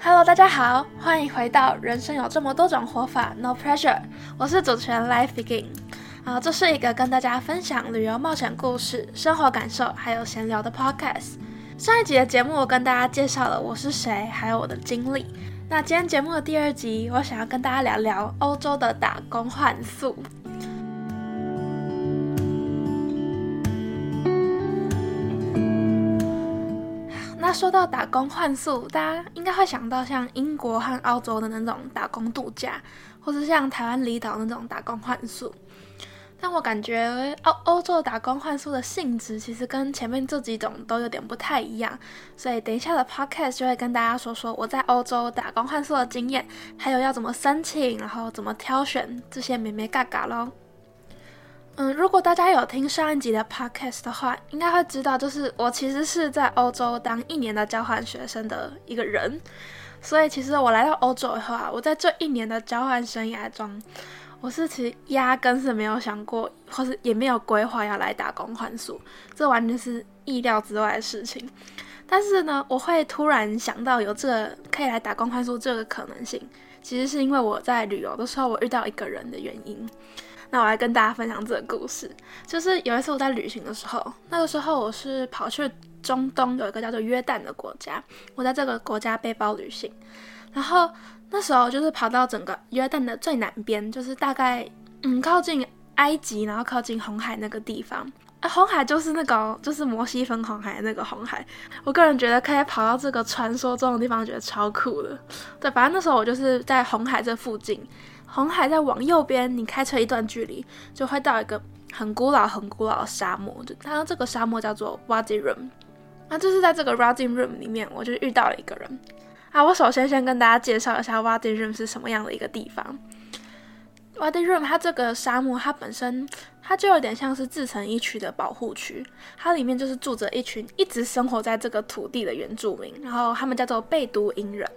Hello，大家好，欢迎回到人生有这么多种活法，No Pressure。我是主持人 Life Begin。啊，这是一个跟大家分享旅游冒险故事、生活感受还有闲聊的 Podcast。上一集的节目，我跟大家介绍了我是谁，还有我的经历。那今天节目的第二集，我想要跟大家聊聊欧洲的打工换宿。那说到打工换宿，大家应该会想到像英国和澳洲的那种打工度假，或是像台湾离岛那种打工换宿。但我感觉欧欧洲打工换宿的性质其实跟前面这几种都有点不太一样，所以等一下的 podcast 就会跟大家说说我在欧洲打工换宿的经验，还有要怎么申请，然后怎么挑选这些美美嘎嘎咯。嗯，如果大家有听上一集的 podcast 的话，应该会知道，就是我其实是在欧洲当一年的交换学生的一个人。所以其实我来到欧洲以后啊，我在这一年的交换生涯中，我是其实压根是没有想过，或是也没有规划要来打工换宿，这完全是意料之外的事情。但是呢，我会突然想到有这个可以来打工换宿这个可能性，其实是因为我在旅游的时候我遇到一个人的原因。那我来跟大家分享这个故事，就是有一次我在旅行的时候，那个时候我是跑去中东有一个叫做约旦的国家，我在这个国家背包旅行，然后那时候就是跑到整个约旦的最南边，就是大概嗯靠近埃及，然后靠近红海那个地方，啊红海就是那个就是摩西分红海那个红海，我个人觉得可以跑到这个传说中的地方，觉得超酷的，对，反正那时候我就是在红海这附近。红海再往右边，你开车一段距离，就会到一个很古老、很古老的沙漠。就它这个沙漠叫做 Wadi Rum。那就是在这个 Wadi Rum 里面，我就遇到了一个人。啊，我首先先跟大家介绍一下 Wadi Rum 是什么样的一个地方。Wadi Rum 它这个沙漠，它本身它就有点像是自成一区的保护区。它里面就是住着一群一直生活在这个土地的原住民，然后他们叫做贝都因人。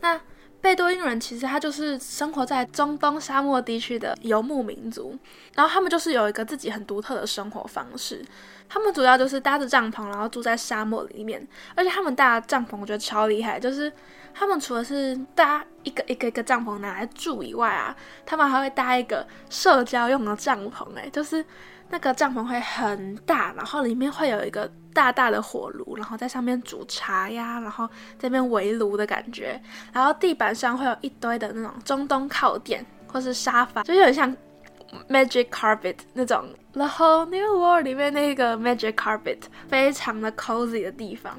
那贝多因人其实他就是生活在中东沙漠地区的游牧民族，然后他们就是有一个自己很独特的生活方式。他们主要就是搭着帐篷，然后住在沙漠里面，而且他们搭帐篷我觉得超厉害，就是他们除了是搭一个一个一个帐篷拿来住以外啊，他们还会搭一个社交用的帐篷，哎，就是那个帐篷会很大，然后里面会有一个。大大的火炉，然后在上面煮茶呀，然后这边围炉的感觉，然后地板上会有一堆的那种中东靠垫或是沙发，就有点像 Magic Carpet 那种 The Whole New World 里面那个 Magic Carpet，非常的 cozy 的地方。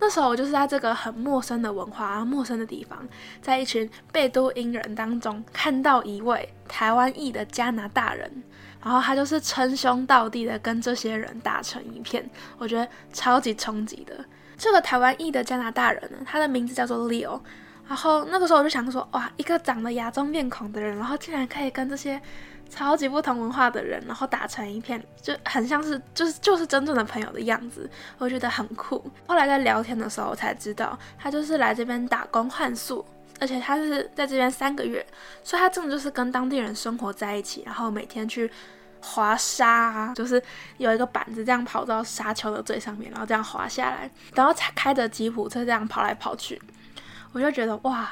那时候我就是在这个很陌生的文化、陌生的地方，在一群贝都因人当中看到一位台湾裔的加拿大人。然后他就是称兄道弟的跟这些人打成一片，我觉得超级冲击的。这个台湾裔的加拿大人呢，他的名字叫做 Leo。然后那个时候我就想说，哇，一个长得亚洲面孔的人，然后竟然可以跟这些超级不同文化的人，然后打成一片，就很像是就是就是真正的朋友的样子，我觉得很酷。后来在聊天的时候，我才知道他就是来这边打工换宿，而且他是在这边三个月，所以他真的就是跟当地人生活在一起，然后每天去。滑沙啊，就是有一个板子这样跑到沙丘的最上面，然后这样滑下来，然后才开着吉普车这样跑来跑去。我就觉得哇，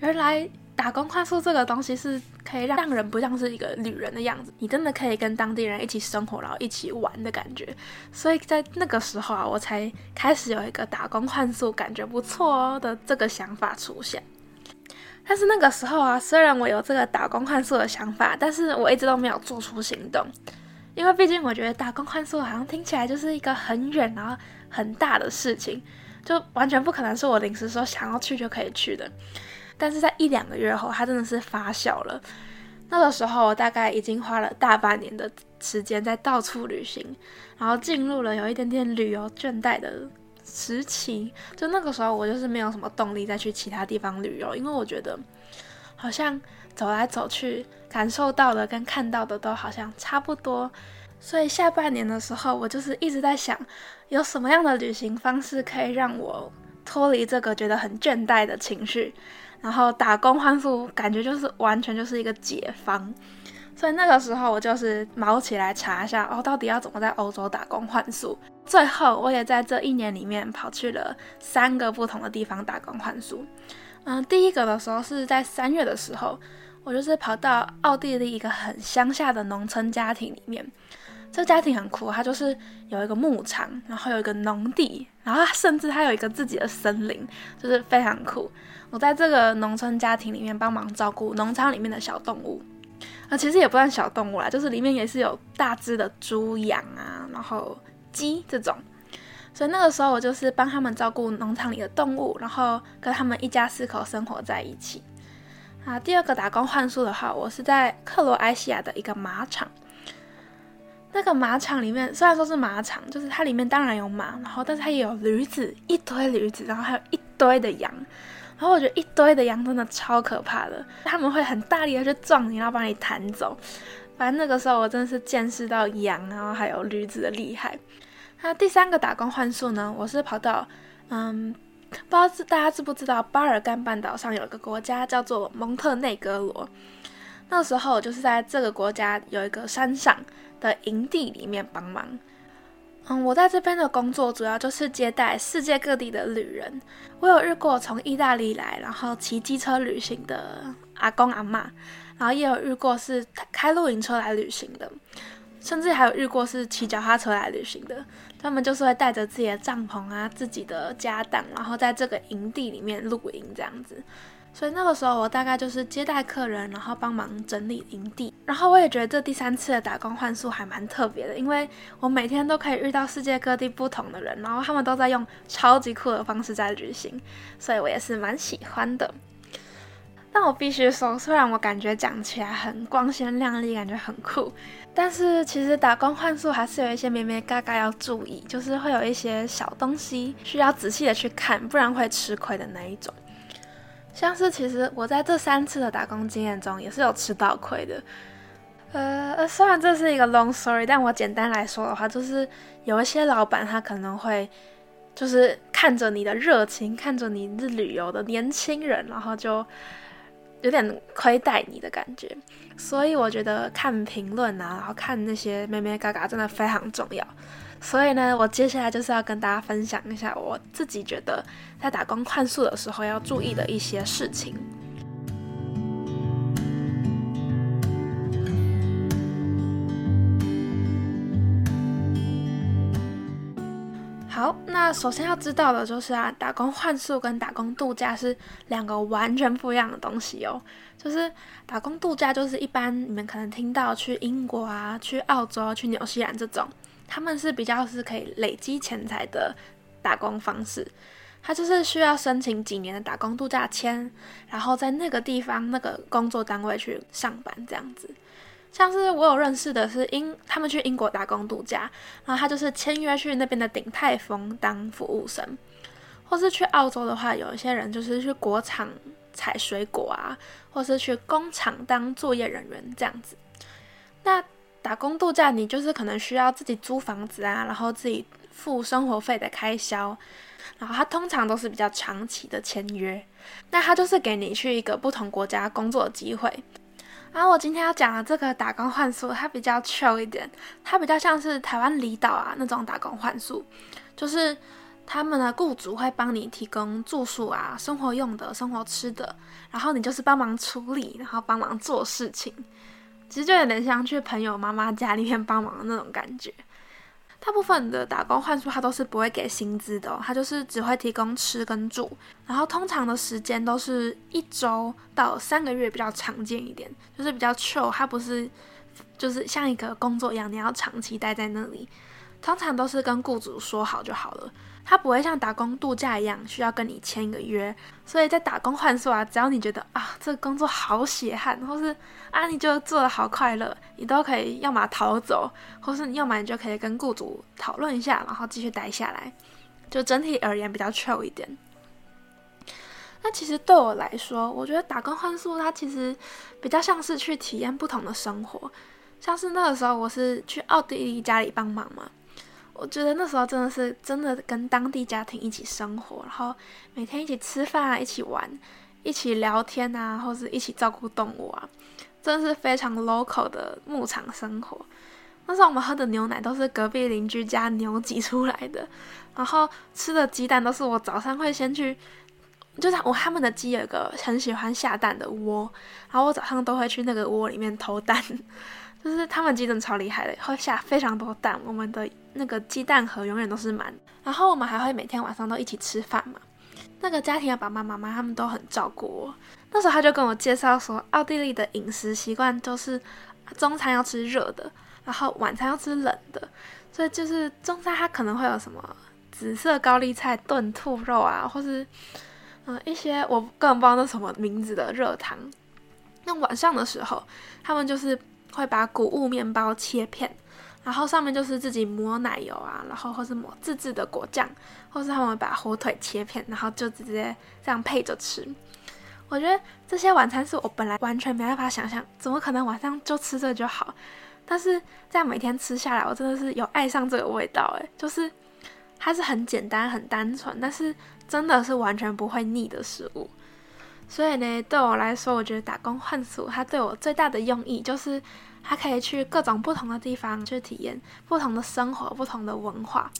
原来打工快速这个东西是可以让让人不像是一个旅人的样子，你真的可以跟当地人一起生活，然后一起玩的感觉。所以在那个时候啊，我才开始有一个打工换宿感觉不错哦的这个想法出现。但是那个时候啊，虽然我有这个打工换宿的想法，但是我一直都没有做出行动，因为毕竟我觉得打工换宿好像听起来就是一个很远然后很大的事情，就完全不可能是我临时说想要去就可以去的。但是在一两个月后，它真的是发酵了。那个时候我大概已经花了大半年的时间在到处旅行，然后进入了有一点点旅游倦怠的。时期，就那个时候，我就是没有什么动力再去其他地方旅游，因为我觉得好像走来走去，感受到的跟看到的都好像差不多。所以下半年的时候，我就是一直在想，有什么样的旅行方式可以让我脱离这个觉得很倦怠的情绪，然后打工换宿，感觉就是完全就是一个解放。所以那个时候，我就是毛起来查一下，哦，到底要怎么在欧洲打工换宿。最后，我也在这一年里面跑去了三个不同的地方打工换宿。嗯，第一个的时候是在三月的时候，我就是跑到奥地利一个很乡下的农村家庭里面。这个家庭很酷，它就是有一个牧场，然后有一个农地，然后甚至它有一个自己的森林，就是非常酷。我在这个农村家庭里面帮忙照顾农场里面的小动物，啊，其实也不算小动物啦，就是里面也是有大只的猪、羊啊，然后。鸡这种，所以那个时候我就是帮他们照顾农场里的动物，然后跟他们一家四口生活在一起。啊，第二个打工换宿的话，我是在克罗埃西亚的一个马场。那个马场里面虽然说是马场，就是它里面当然有马，然后但是它也有驴子，一堆驴子，然后还有一堆的羊。然后我觉得一堆的羊真的超可怕的，他们会很大力的去撞你，然后把你弹走。反正那个时候我真的是见识到羊然后，还有驴子的厉害。那第三个打工换宿呢？我是跑到，嗯，不知道大家知不知道，巴尔干半岛上有一个国家叫做蒙特内哥罗。那时候我就是在这个国家有一个山上的营地里面帮忙。嗯，我在这边的工作主要就是接待世界各地的旅人。我有遇过从意大利来，然后骑机车旅行的阿公阿妈，然后也有遇过是开露营车来旅行的。甚至还有遇过是骑脚踏车来旅行的，他们就是会带着自己的帐篷啊、自己的家当，然后在这个营地里面露营这样子。所以那个时候我大概就是接待客人，然后帮忙整理营地。然后我也觉得这第三次的打工换宿还蛮特别的，因为我每天都可以遇到世界各地不同的人，然后他们都在用超级酷的方式在旅行，所以我也是蛮喜欢的。但我必须说，虽然我感觉讲起来很光鲜亮丽，感觉很酷，但是其实打工换宿还是有一些咩咩嘎嘎要注意，就是会有一些小东西需要仔细的去看，不然会吃亏的那一种。像是其实我在这三次的打工经验中，也是有吃到亏的。呃，虽然这是一个 long story，但我简单来说的话，就是有一些老板他可能会就是看着你的热情，看着你是旅游的年轻人，然后就。有点亏待你的感觉，所以我觉得看评论啊，然后看那些咩咩嘎嘎真的非常重要。所以呢，我接下来就是要跟大家分享一下我自己觉得在打工换宿的时候要注意的一些事情。好，那首先要知道的就是啊，打工换宿跟打工度假是两个完全不一样的东西哦。就是打工度假，就是一般你们可能听到去英国啊、去澳洲、去纽西兰这种，他们是比较是可以累积钱财的打工方式。他就是需要申请几年的打工度假签，然后在那个地方那个工作单位去上班这样子。像是我有认识的是英，他们去英国打工度假，然后他就是签约去那边的鼎泰丰当服务生，或是去澳洲的话，有一些人就是去果场采水果啊，或是去工厂当作业人员这样子。那打工度假，你就是可能需要自己租房子啊，然后自己付生活费的开销，然后他通常都是比较长期的签约，那他就是给你去一个不同国家工作的机会。然后我今天要讲的这个打工换宿，它比较 chill 一点，它比较像是台湾离岛啊那种打工换宿，就是他们的雇主会帮你提供住宿啊、生活用的、生活吃的，然后你就是帮忙处理，然后帮忙做事情，其实就有点像去朋友妈妈家里面帮忙的那种感觉。大部分的打工换宿，他都是不会给薪资的，他就是只会提供吃跟住，然后通常的时间都是一周到三个月比较常见一点，就是比较 chill，它不是就是像一个工作一样，你要长期待在那里，通常都是跟雇主说好就好了。他不会像打工度假一样需要跟你签一个约，所以在打工换宿啊，只要你觉得啊这个工作好血汗，或是啊你就做的好快乐，你都可以要么逃走，或是你要么你就可以跟雇主讨论一下，然后继续待下来，就整体而言比较 chill 一点。那其实对我来说，我觉得打工换宿它其实比较像是去体验不同的生活，像是那个时候我是去奥地利家里帮忙嘛。我觉得那时候真的是真的跟当地家庭一起生活，然后每天一起吃饭啊，一起玩，一起聊天啊，或是一起照顾动物啊，真的是非常 local 的牧场生活。那时候我们喝的牛奶都是隔壁邻居家牛挤出来的，然后吃的鸡蛋都是我早上会先去，就是我他们的鸡有一个很喜欢下蛋的窝，然后我早上都会去那个窝里面偷蛋，就是他们鸡真的超厉害的，会下非常多蛋，我们的那个鸡蛋盒永远都是满，然后我们还会每天晚上都一起吃饭嘛，那个家庭的爸爸妈妈他们都很照顾我，那时候他就跟我介绍说，奥地利的饮食习惯就是中餐要吃热的。然后晚餐要吃冷的，所以就是中餐它可能会有什么紫色高丽菜炖兔肉啊，或是嗯一些我根本不知道那什么名字的热汤。那晚上的时候，他们就是会把谷物面包切片，然后上面就是自己抹奶油啊，然后或是抹自制的果酱，或是他们把火腿切片，然后就直接这样配着吃。我觉得这些晚餐是我本来完全没办法想象，怎么可能晚上就吃这就好？但是这样每天吃下来，我真的是有爱上这个味道诶，就是它是很简单、很单纯，但是真的是完全不会腻的食物。所以呢，对我来说，我觉得打工换宿它对我最大的用意就是，它可以去各种不同的地方去体验不同的生活、不同的文化。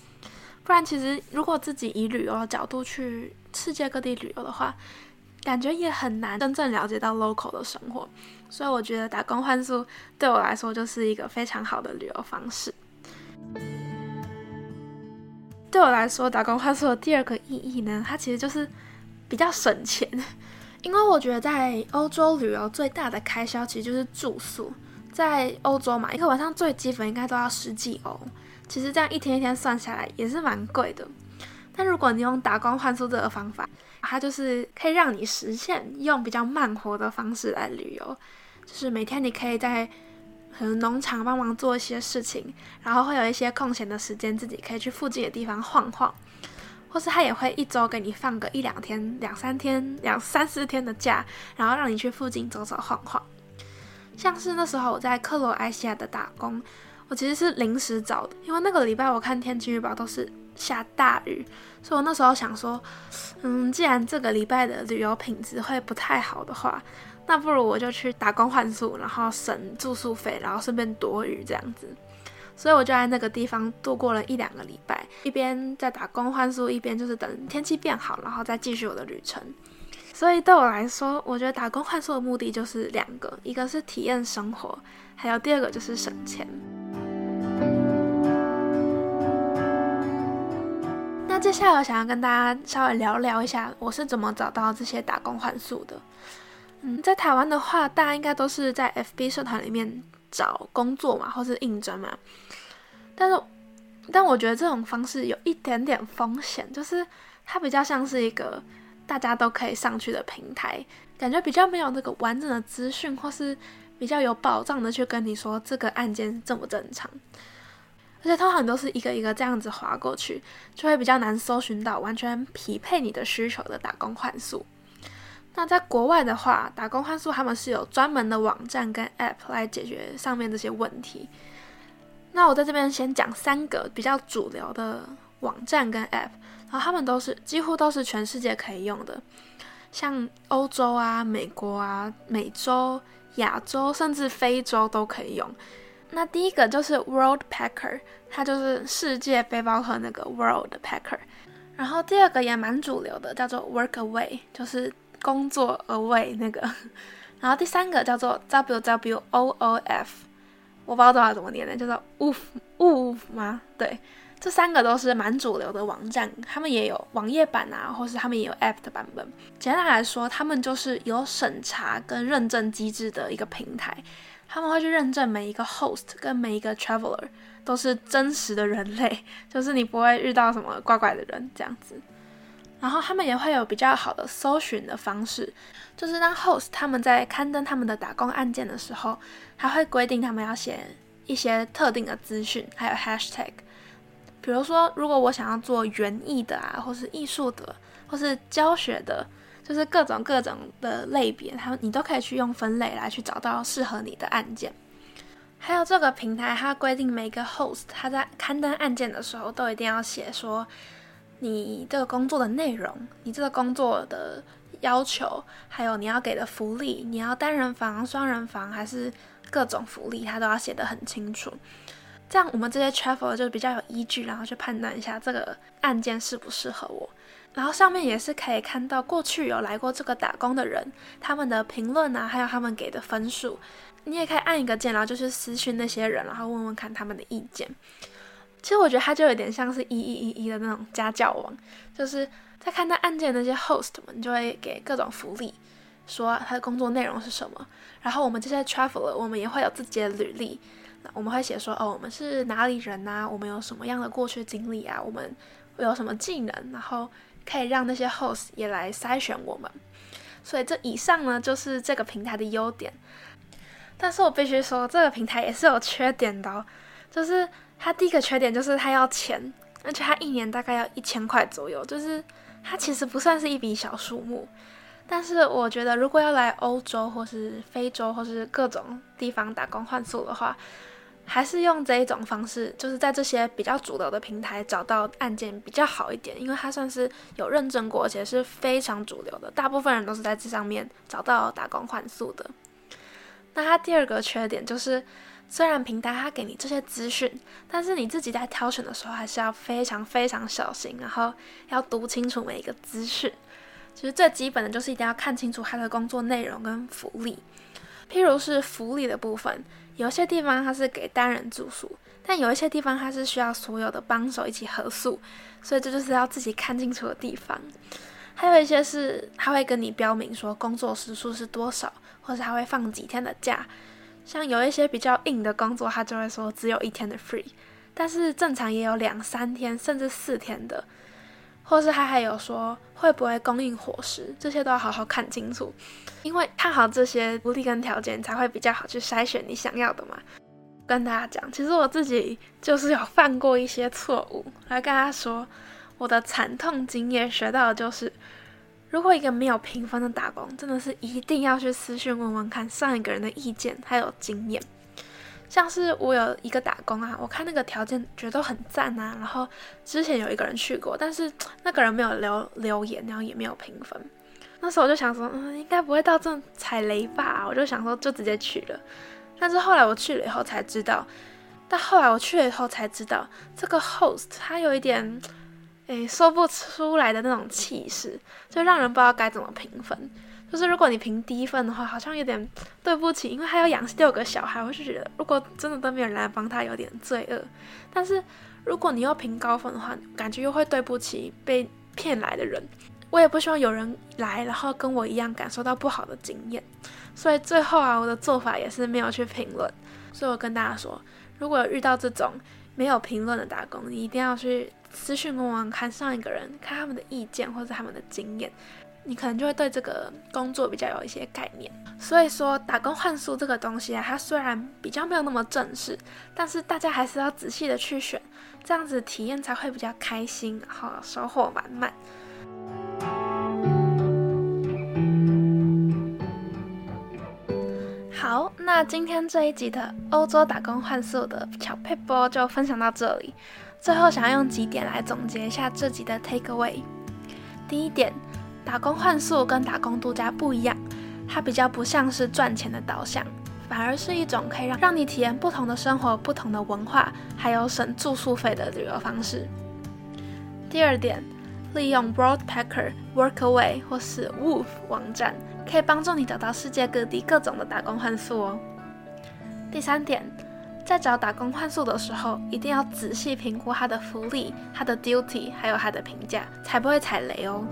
不然，其实如果自己以旅游的角度去世界各地旅游的话，感觉也很难真正了解到 local 的生活。所以我觉得打工换宿对我来说就是一个非常好的旅游方式。对我来说，打工换宿的第二个意义呢，它其实就是比较省钱。因为我觉得在欧洲旅游最大的开销其实就是住宿，在欧洲嘛，一个晚上最基本应该都要十几欧。其实这样一天一天算下来也是蛮贵的。但如果你用打工换宿这个方法，它就是可以让你实现用比较慢活的方式来旅游，就是每天你可以在可能农场帮忙做一些事情，然后会有一些空闲的时间自己可以去附近的地方晃晃，或是他也会一周给你放个一两天、两三天、两三四天的假，然后让你去附近走走晃晃。像是那时候我在克罗埃西亚的打工，我其实是临时找的，因为那个礼拜我看天气预报都是。下大雨，所以我那时候想说，嗯，既然这个礼拜的旅游品质会不太好的话，那不如我就去打工换宿，然后省住宿费，然后顺便躲雨这样子。所以我就在那个地方度过了一两个礼拜，一边在打工换宿，一边就是等天气变好，然后再继续我的旅程。所以对我来说，我觉得打工换宿的目的就是两个，一个是体验生活，还有第二个就是省钱。那接下来我想要跟大家稍微聊聊一下，我是怎么找到这些打工换宿的。嗯，在台湾的话，大家应该都是在 FB 社团里面找工作嘛，或是应征嘛。但是，但我觉得这种方式有一点点风险，就是它比较像是一个大家都可以上去的平台，感觉比较没有那个完整的资讯，或是比较有保障的去跟你说这个案件正不正常。而且通常都是一个一个这样子划过去，就会比较难搜寻到完全匹配你的需求的打工换宿。那在国外的话，打工换宿他们是有专门的网站跟 App 来解决上面这些问题。那我在这边先讲三个比较主流的网站跟 App，然后他们都是几乎都是全世界可以用的，像欧洲啊、美国啊、美洲、亚洲甚至非洲都可以用。那第一个就是 World Packer，它就是世界背包客那个 World Packer。然后第二个也蛮主流的，叫做 Workaway，就是工作 away 那个。然后第三个叫做 WWOOF，我不知道多少怎么念的，叫做 Woof Woof 吗？对，这三个都是蛮主流的网站，他们也有网页版啊，或是他们也有 App 的版本。简单来说，他们就是有审查跟认证机制的一个平台。他们会去认证每一个 host 跟每一个 traveler 都是真实的人类，就是你不会遇到什么怪怪的人这样子。然后他们也会有比较好的搜寻的方式，就是当 host 他们在刊登他们的打工案件的时候，他会规定他们要写一些特定的资讯，还有 hashtag。比如说，如果我想要做园艺的啊，或是艺术的，或是教学的。就是各种各种的类别，他们你都可以去用分类来去找到适合你的案件。还有这个平台，它规定每个 host 他在刊登案件的时候，都一定要写说你这个工作的内容，你这个工作的要求，还有你要给的福利，你要单人房、双人房还是各种福利，他都要写得很清楚。这样我们这些 travel 就比较有依据，然后去判断一下这个案件适不适合我。然后上面也是可以看到过去有来过这个打工的人，他们的评论啊，还有他们给的分数。你也可以按一个键，然后就是私讯那些人，然后问问看他们的意见。其实我觉得他就有点像是一一一一的那种家教网，就是在看待案件那些 host 们就会给各种福利，说他的工作内容是什么。然后我们这些 traveler，我们也会有自己的履历，那我们会写说哦，我们是哪里人呐？我们有什么样的过去经历啊？我们有什么技能？然后可以让那些 host 也来筛选我们。所以这以上呢，就是这个平台的优点。但是我必须说，这个平台也是有缺点的，哦就是它第一个缺点就是它要钱，而且它一年大概要一千块左右，就是它其实不算是一笔小数目。但是我觉得，如果要来欧洲或是非洲或是各种地方打工换宿的话，还是用这一种方式，就是在这些比较主流的平台找到案件比较好一点，因为它算是有认证过，而且是非常主流的，大部分人都是在这上面找到打工换宿的。那它第二个缺点就是，虽然平台它给你这些资讯，但是你自己在挑选的时候还是要非常非常小心，然后要读清楚每一个资讯。其实最基本的就是一定要看清楚它的工作内容跟福利。譬如是福利的部分，有些地方它是给单人住宿，但有一些地方它是需要所有的帮手一起合宿，所以这就是要自己看清楚的地方。还有一些是他会跟你标明说工作时数是多少。或者他会放几天的假，像有一些比较硬的工作，他就会说只有一天的 free，但是正常也有两三天甚至四天的，或是他还有说会不会供应伙食，这些都要好好看清楚，因为看好这些福利跟条件，才会比较好去筛选你想要的嘛。跟大家讲，其实我自己就是有犯过一些错误，来跟他说我的惨痛经验学到的就是。如果一个没有评分的打工，真的是一定要去私讯问问看上一个人的意见还有经验。像是我有一个打工啊，我看那个条件觉得很赞啊，然后之前有一个人去过，但是那个人没有留留言，然后也没有评分。那时候我就想说，嗯，应该不会到这踩雷吧？我就想说就直接去了。但是后来我去了以后才知道，但后来我去了以后才知道，这个 host 他有一点。诶，说不出来的那种气势，就让人不知道该怎么评分。就是如果你评低分的话，好像有点对不起，因为他要养六个小孩，我就觉得如果真的都没有人来帮他，有点罪恶。但是如果你要评高分的话，感觉又会对不起被骗来的人。我也不希望有人来，然后跟我一样感受到不好的经验。所以最后啊，我的做法也是没有去评论。所以我跟大家说，如果遇到这种没有评论的打工，你一定要去。私讯问问看上一个人，看他们的意见或者他们的经验，你可能就会对这个工作比较有一些概念。所以说，打工换宿这个东西啊，它虽然比较没有那么正式，但是大家还是要仔细的去选，这样子体验才会比较开心，然后收获满满。好，那今天这一集的欧洲打工换宿的小配波就分享到这里。最后，想要用几点来总结一下这集的 take away。第一点，打工换宿跟打工度假不一样，它比较不像是赚钱的导向，反而是一种可以让让你体验不同的生活、不同的文化，还有省住宿费的旅游方式。第二点，利用 Broadpacker、Workaway 或是 Wolf 网站，可以帮助你找到世界各地各种的打工换宿哦。第三点。在找打工换宿的时候，一定要仔细评估他的福利、他的 duty，还有他的评价，才不会踩雷哦。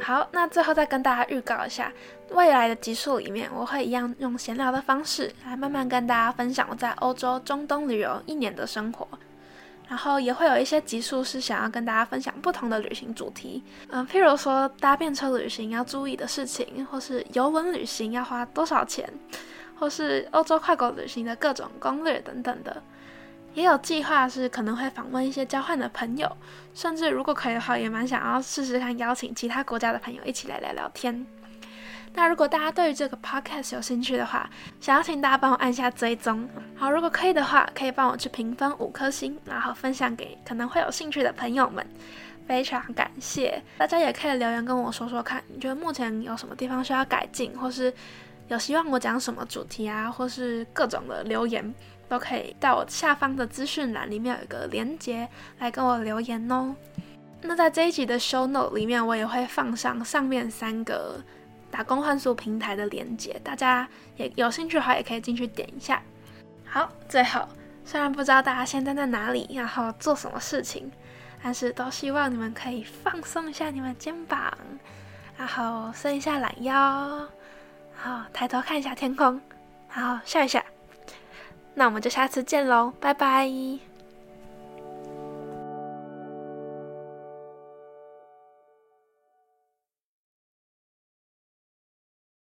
好，那最后再跟大家预告一下，未来的集数里面，我会一样用闲聊的方式来慢慢跟大家分享我在欧洲、中东旅游一年的生活。然后也会有一些集数是想要跟大家分享不同的旅行主题，嗯，譬如说搭便车旅行要注意的事情，或是游轮旅行要花多少钱，或是欧洲跨国旅行的各种攻略等等的。也有计划是可能会访问一些交换的朋友，甚至如果可以的话，也蛮想要试试看邀请其他国家的朋友一起来聊聊天。那如果大家对于这个 podcast 有兴趣的话，想要请大家帮我按下追踪。好，如果可以的话，可以帮我去评分五颗星，然后分享给可能会有兴趣的朋友们。非常感谢大家，也可以留言跟我说说看，你觉得目前有什么地方需要改进，或是有希望我讲什么主题啊，或是各种的留言，都可以到我下方的资讯栏里面有一个连接来跟我留言哦。那在这一集的 show note 里面，我也会放上上面三个打工换宿平台的连接，大家也有兴趣的话，也可以进去点一下。好，最后虽然不知道大家现在在哪里，然后做什么事情，但是都希望你们可以放松一下你们肩膀，然后伸一下懒腰，好，抬头看一下天空，然后笑一下。那我们就下次见喽，拜拜。